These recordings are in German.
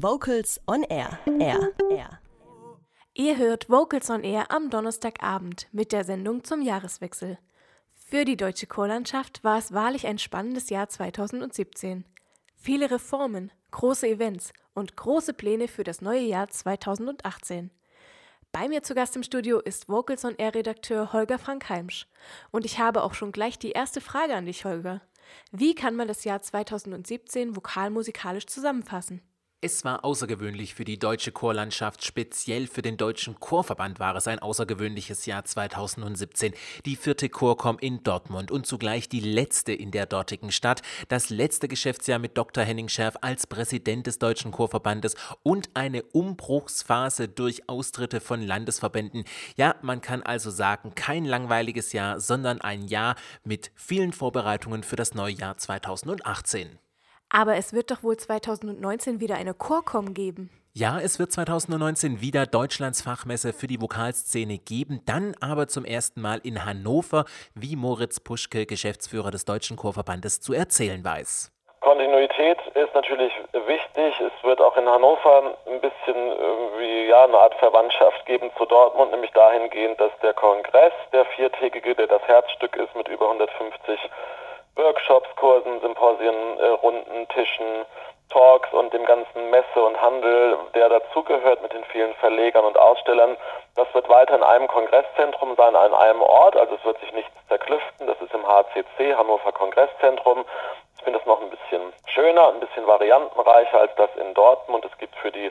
Vocals on Air. Air. Air. Ihr hört Vocals on Air am Donnerstagabend mit der Sendung zum Jahreswechsel. Für die deutsche Chorlandschaft war es wahrlich ein spannendes Jahr 2017. Viele Reformen, große Events und große Pläne für das neue Jahr 2018. Bei mir zu Gast im Studio ist Vocals on Air Redakteur Holger Frank Heimsch. Und ich habe auch schon gleich die erste Frage an dich, Holger. Wie kann man das Jahr 2017 vokalmusikalisch zusammenfassen? Es war außergewöhnlich für die deutsche Chorlandschaft, speziell für den Deutschen Chorverband war es ein außergewöhnliches Jahr 2017. Die vierte Chorkom in Dortmund und zugleich die letzte in der dortigen Stadt, das letzte Geschäftsjahr mit Dr. Henning Scherf als Präsident des Deutschen Chorverbandes und eine Umbruchsphase durch Austritte von Landesverbänden. Ja, man kann also sagen, kein langweiliges Jahr, sondern ein Jahr mit vielen Vorbereitungen für das neue Jahr 2018. Aber es wird doch wohl 2019 wieder eine Chorkom geben. Ja, es wird 2019 wieder Deutschlands Fachmesse für die Vokalszene geben, dann aber zum ersten Mal in Hannover, wie Moritz Puschke, Geschäftsführer des Deutschen Chorverbandes, zu erzählen weiß. Kontinuität ist natürlich wichtig. Es wird auch in Hannover ein bisschen irgendwie ja, eine Art Verwandtschaft geben zu Dortmund, nämlich dahingehend, dass der Kongress, der viertägige, der das Herzstück ist mit über 150 Workshops, Kursen, Symposien, äh, Runden, Tischen, Talks und dem ganzen Messe und Handel, der dazugehört mit den vielen Verlegern und Ausstellern. Das wird weiter in einem Kongresszentrum sein, an einem Ort. Also es wird sich nichts zerklüften. Das ist im HCC, Hannover Kongresszentrum. Ich finde das noch ein bisschen schöner, ein bisschen variantenreicher als das in Dortmund. Es gibt für die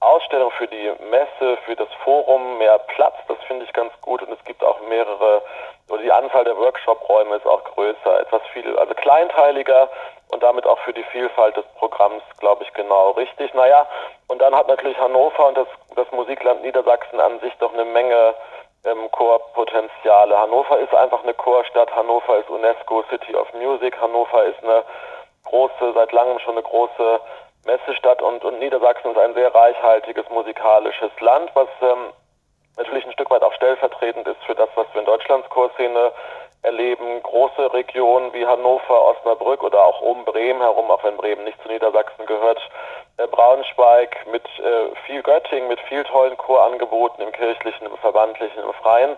Ausstellung, für die Messe, für das Forum mehr Platz. Das finde ich ganz gut. Und es gibt auch mehrere, oder die Anzahl der Workshop-Räume ist auch größer, etwas viel, also kleinteiliger und damit auch für die Vielfalt des Programms, glaube ich, genau richtig. Naja, und dann hat natürlich Hannover und das, das Musikland Niedersachsen an sich doch eine Menge ähm, Chorpotenziale. Hannover ist einfach eine Chorstadt, Hannover ist UNESCO City of Music, Hannover ist eine große, seit langem schon eine große Messestadt und, und Niedersachsen ist ein sehr reichhaltiges musikalisches Land, was ähm, natürlich ein Stück weit auch stellvertretend ist für das, was wir in Deutschlands Chorszene erleben. Große Regionen wie Hannover, Osnabrück oder auch um Bremen herum, auch wenn Bremen nicht zu Niedersachsen gehört, äh, Braunschweig mit äh, viel Göttingen, mit viel tollen Chorangeboten im kirchlichen, im verbandlichen, im freien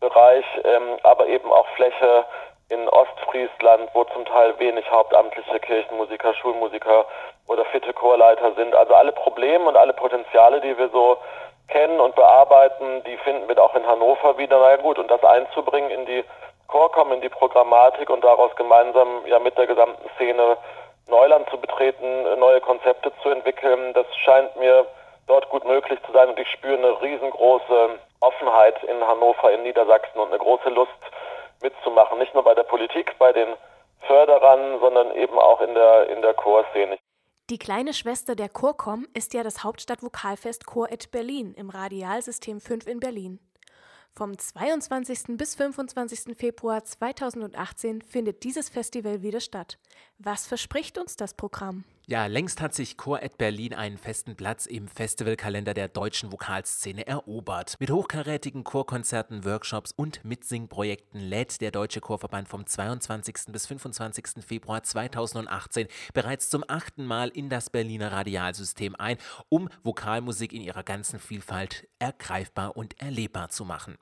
Bereich, ähm, aber eben auch Fläche in Ostfriesland, wo zum Teil wenig hauptamtliche Kirchenmusiker, Schulmusiker oder fitte Chorleiter sind. Also alle Probleme und alle Potenziale, die wir so kennen und bearbeiten, die finden wir auch in Hannover wieder. Na ja gut, und das einzubringen in die Chorkom, in die Programmatik und daraus gemeinsam ja mit der gesamten Szene Neuland zu betreten, neue Konzepte zu entwickeln, das scheint mir dort gut möglich zu sein und ich spüre eine riesengroße Offenheit in Hannover, in Niedersachsen und eine große Lust, mitzumachen. Nicht nur bei der Politik, bei den Förderern, sondern eben auch in der, in der Chorszene. Die kleine Schwester der Chorkom ist ja das Hauptstadtvokalfest Chor et Berlin im Radialsystem 5 in Berlin. Vom 22. bis 25. Februar 2018 findet dieses Festival wieder statt. Was verspricht uns das Programm? Ja, längst hat sich Chor et Berlin einen festen Platz im Festivalkalender der deutschen Vokalszene erobert. Mit hochkarätigen Chorkonzerten, Workshops und Mitsingprojekten lädt der Deutsche Chorverband vom 22. bis 25. Februar 2018 bereits zum achten Mal in das Berliner Radialsystem ein, um Vokalmusik in ihrer ganzen Vielfalt ergreifbar und erlebbar zu machen.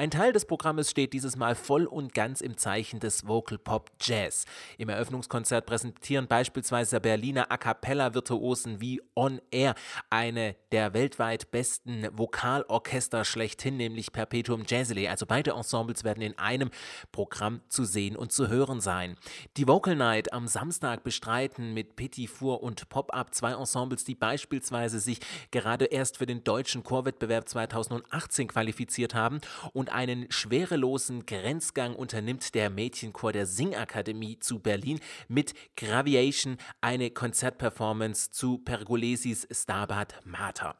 Ein Teil des Programmes steht dieses Mal voll und ganz im Zeichen des Vocal Pop Jazz. Im Eröffnungskonzert präsentieren beispielsweise Berliner A cappella Virtuosen wie On Air eine der weltweit besten Vokalorchester schlechthin, nämlich Perpetuum Jazzile. Also beide Ensembles werden in einem Programm zu sehen und zu hören sein. Die Vocal Night am Samstag bestreiten mit Petit Four und Pop-Up zwei Ensembles, die beispielsweise sich gerade erst für den deutschen Chorwettbewerb 2018 qualifiziert haben und und einen schwerelosen Grenzgang unternimmt der Mädchenchor der Singakademie zu Berlin mit Graviation, eine Konzertperformance zu Pergolesis Stabat Mater.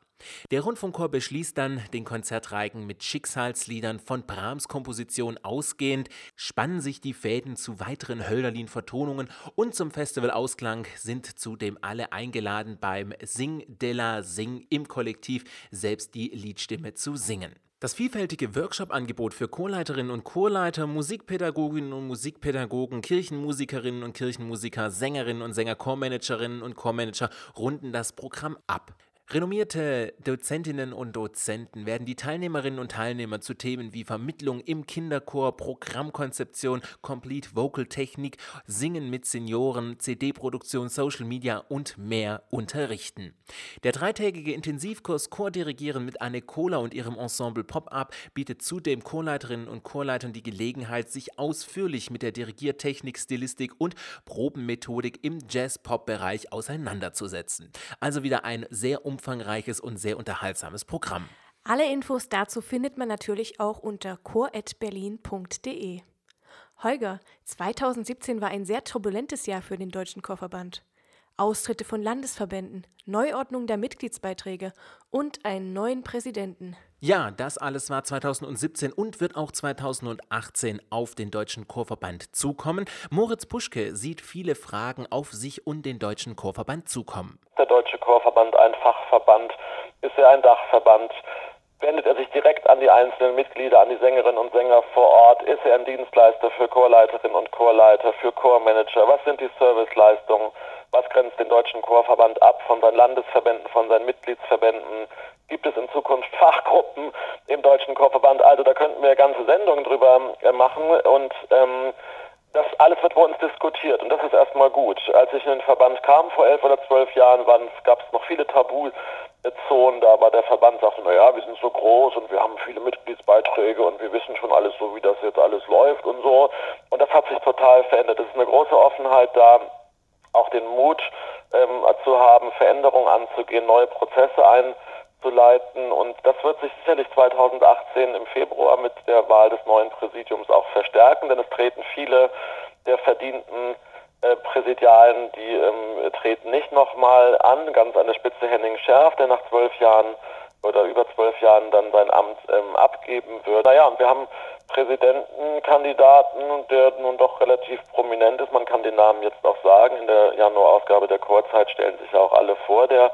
Der Rundfunkchor beschließt dann den Konzertreigen mit Schicksalsliedern von Brahms Komposition ausgehend, spannen sich die Fäden zu weiteren Hölderlin-Vertonungen und zum Festivalausklang sind zudem alle eingeladen beim Sing de la Sing im Kollektiv selbst die Liedstimme zu singen. Das vielfältige Workshop-Angebot für Chorleiterinnen und Chorleiter, Musikpädagoginnen und Musikpädagogen, Kirchenmusikerinnen und Kirchenmusiker, Sängerinnen und Sänger, Chormanagerinnen und Chormanager runden das Programm ab. Renommierte Dozentinnen und Dozenten werden die Teilnehmerinnen und Teilnehmer zu Themen wie Vermittlung im Kinderchor, Programmkonzeption, Complete Vocal Technik, Singen mit Senioren, CD-Produktion, Social Media und mehr unterrichten. Der dreitägige Intensivkurs Chordirigieren mit Anne Kohler und ihrem Ensemble Pop-Up bietet zudem Chorleiterinnen und Chorleitern die Gelegenheit, sich ausführlich mit der Dirigiertechnik, Stilistik und Probenmethodik im Jazz-Pop-Bereich auseinanderzusetzen. Also wieder ein sehr umfangreiches umfangreiches und sehr unterhaltsames Programm. Alle Infos dazu findet man natürlich auch unter chor.berlin.de. Holger, 2017 war ein sehr turbulentes Jahr für den Deutschen Chorverband. Austritte von Landesverbänden, Neuordnung der Mitgliedsbeiträge und einen neuen Präsidenten. Ja, das alles war 2017 und wird auch 2018 auf den Deutschen Chorverband zukommen. Moritz Puschke sieht viele Fragen auf sich und den Deutschen Chorverband zukommen. Der Deutsche Chorverband ein Fachverband? Ist er ein Dachverband? Wendet er sich direkt an die einzelnen Mitglieder, an die Sängerinnen und Sänger vor Ort? Ist er ein Dienstleister für Chorleiterinnen und Chorleiter, für Chormanager? Was sind die Serviceleistungen? Was grenzt den Deutschen Chorverband ab von seinen Landesverbänden, von seinen Mitgliedsverbänden? Gibt es in Zukunft Fachgruppen im Deutschen Chorverband? Also da könnten wir ganze Sendungen drüber äh, machen und ähm, das alles wird bei uns diskutiert und das ist erstmal gut. Als ich in den Verband kam vor elf oder zwölf Jahren, gab es noch viele Tabuzonen. Da war der Verband sagte, naja, wir sind so groß und wir haben viele Mitgliedsbeiträge und wir wissen schon alles so, wie das jetzt alles läuft und so. Und das hat sich total verändert. Es ist eine große Offenheit da, auch den Mut ähm, zu haben, Veränderungen anzugehen, neue Prozesse einzuleiten. Und das wird sich sicherlich 2018 im Februar mit der Wahl des neuen Präsidiums auch verstärken, denn es treten viele der verdienten äh, Präsidialen, die ähm, treten nicht nochmal an. Ganz an der Spitze Henning Scherf, der nach zwölf Jahren oder über zwölf Jahren dann sein Amt ähm, abgeben wird. Naja, und wir haben Präsidentenkandidaten, der nun doch relativ prominent ist. Man kann den Namen jetzt auch sagen. In der Januarausgabe der Chorzeit stellen sich ja auch alle vor. Der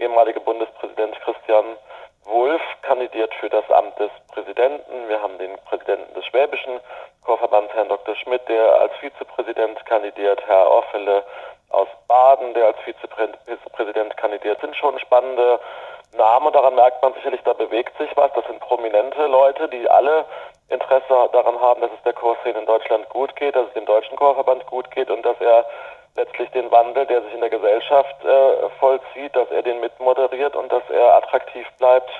ehemalige Bundespräsident Christian Wulff kandidiert für das Amt des Präsidenten. Wir haben den Präsidenten des Schwäbischen Chorverbands, Herrn Dr. Schmidt, der als Vizepräsident kandidiert, Herr Orfele aus Baden, der als Vizepräsident kandidiert. Das sind schon spannende Namen und daran merkt man sicherlich, da bewegt sich was. Das sind prominente Leute, die alle Interesse daran haben, dass es der Chorszene in Deutschland gut geht, dass es dem Deutschen Chorverband gut geht und dass er letztlich den Wandel, der sich in der Gesellschaft äh, vollzieht, dass er den mitmoderiert und dass er attraktiv bleibt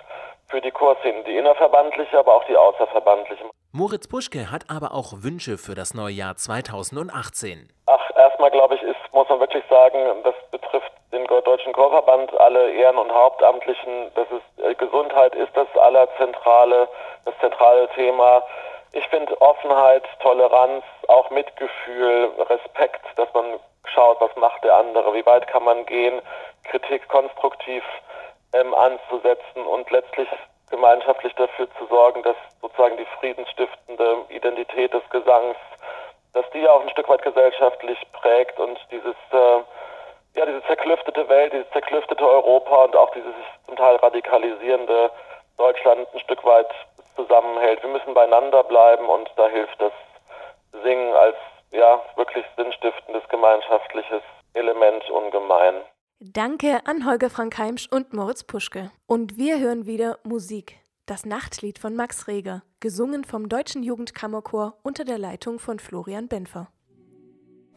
für die Chorszene, die innerverbandliche, aber auch die außerverbandliche. Moritz Puschke hat aber auch Wünsche für das neue Jahr 2018. Ach, erstmal glaube ich, ist, muss man wirklich sagen, das betrifft den Deutschen Chorverband, alle Ehren- und Hauptamtlichen. Das ist äh, Gesundheit ist das allerzentrale, das zentrale Thema. Ich finde Offenheit, Toleranz, auch Mitgefühl, Respekt, dass man schaut, was macht der andere, wie weit kann man gehen, Kritik konstruktiv ähm, anzusetzen und letztlich gemeinschaftlich dafür zu sorgen, dass sozusagen die friedensstiftende Identität des Gesangs, dass die auch ein Stück weit gesellschaftlich prägt und dieses äh, ja diese zerklüftete Welt, dieses zerklüftete Europa und auch dieses zum Teil radikalisierende Deutschland ein Stück weit zusammenhält. Wir müssen beieinander bleiben und da hilft das Singen als ja wirklich sinnstiftendes gemeinschaftliches Element ungemein. Danke an Holger Frank Heimsch und Moritz Puschke. Und wir hören wieder Musik. Das Nachtlied von Max Reger, gesungen vom Deutschen Jugendkammerchor unter der Leitung von Florian Benfer.